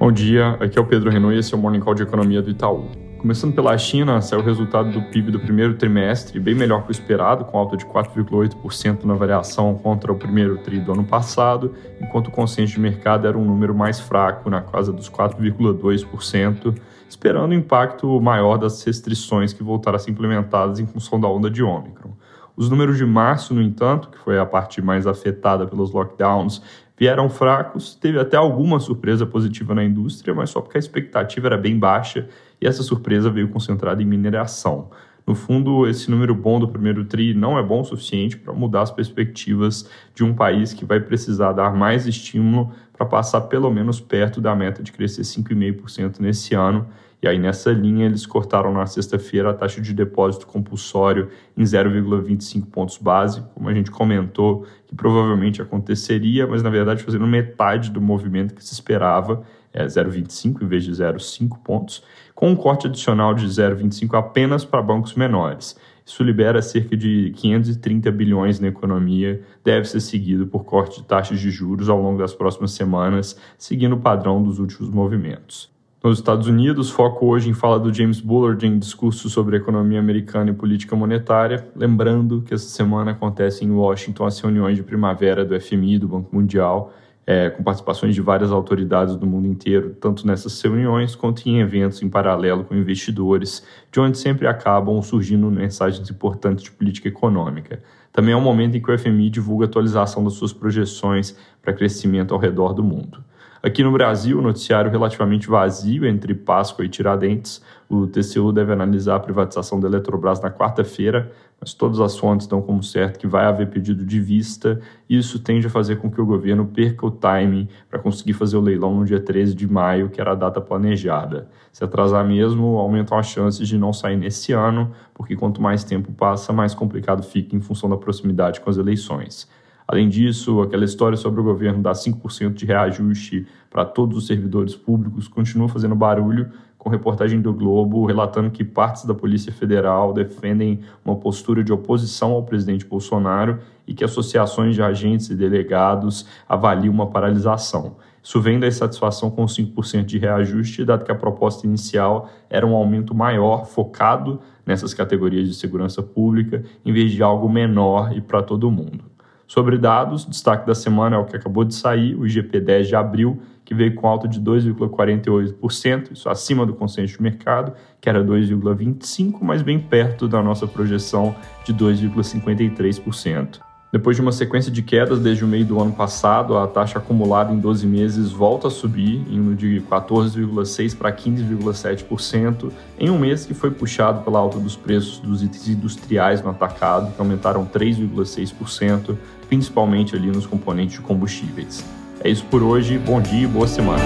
Bom dia, aqui é o Pedro Renault e esse é o Morning Call de Economia do Itaú. Começando pela China, saiu o resultado do PIB do primeiro trimestre, bem melhor que o esperado, com alta de 4,8% na variação contra o primeiro tri do ano passado, enquanto o consenso de mercado era um número mais fraco, na casa dos 4,2%, esperando o impacto maior das restrições que voltaram a ser implementadas em função da onda de Ômicron. Os números de março, no entanto, que foi a parte mais afetada pelos lockdowns, vieram fracos. Teve até alguma surpresa positiva na indústria, mas só porque a expectativa era bem baixa e essa surpresa veio concentrada em mineração. No fundo, esse número bom do primeiro TRI não é bom o suficiente para mudar as perspectivas de um país que vai precisar dar mais estímulo para passar pelo menos perto da meta de crescer 5,5% nesse ano e aí, nessa linha, eles cortaram na sexta-feira a taxa de depósito compulsório em 0,25 pontos base, como a gente comentou, que provavelmente aconteceria, mas na verdade fazendo metade do movimento que se esperava, é 0,25 em vez de 0,5 pontos, com um corte adicional de 0,25 apenas para bancos menores. Isso libera cerca de 530 bilhões na economia, deve ser seguido por corte de taxas de juros ao longo das próximas semanas, seguindo o padrão dos últimos movimentos. Nos Estados Unidos, foco hoje em fala do James Bullard em discurso sobre economia americana e política monetária, lembrando que essa semana acontece em Washington as reuniões de primavera do FMI, do Banco Mundial, é, com participações de várias autoridades do mundo inteiro, tanto nessas reuniões quanto em eventos em paralelo com investidores, de onde sempre acabam surgindo mensagens importantes de política econômica. Também é um momento em que o FMI divulga atualização das suas projeções para crescimento ao redor do mundo. Aqui no Brasil, noticiário relativamente vazio entre Páscoa e Tiradentes. O TCU deve analisar a privatização da Eletrobras na quarta-feira, mas todas as fontes dão como certo que vai haver pedido de vista, isso tende a fazer com que o governo perca o timing para conseguir fazer o leilão no dia 13 de maio, que era a data planejada. Se atrasar mesmo, aumentam as chances de não sair nesse ano, porque quanto mais tempo passa, mais complicado fica em função da proximidade com as eleições. Além disso, aquela história sobre o governo dar 5% de reajuste para todos os servidores públicos continua fazendo barulho, com reportagem do Globo relatando que partes da Polícia Federal defendem uma postura de oposição ao presidente Bolsonaro e que associações de agentes e delegados avaliam uma paralisação. Isso vem da insatisfação com 5% de reajuste, dado que a proposta inicial era um aumento maior, focado nessas categorias de segurança pública, em vez de algo menor e para todo mundo. Sobre dados, destaque da semana é o que acabou de sair, o IGP-10 de abril, que veio com alta de 2,48%, isso acima do consenso de mercado, que era 2,25%, mas bem perto da nossa projeção de 2,53%. Depois de uma sequência de quedas desde o meio do ano passado, a taxa acumulada em 12 meses volta a subir, indo de 14,6% para 15,7%, em um mês que foi puxado pela alta dos preços dos itens industriais no atacado, que aumentaram 3,6%, principalmente ali nos componentes de combustíveis. É isso por hoje, bom dia e boa semana.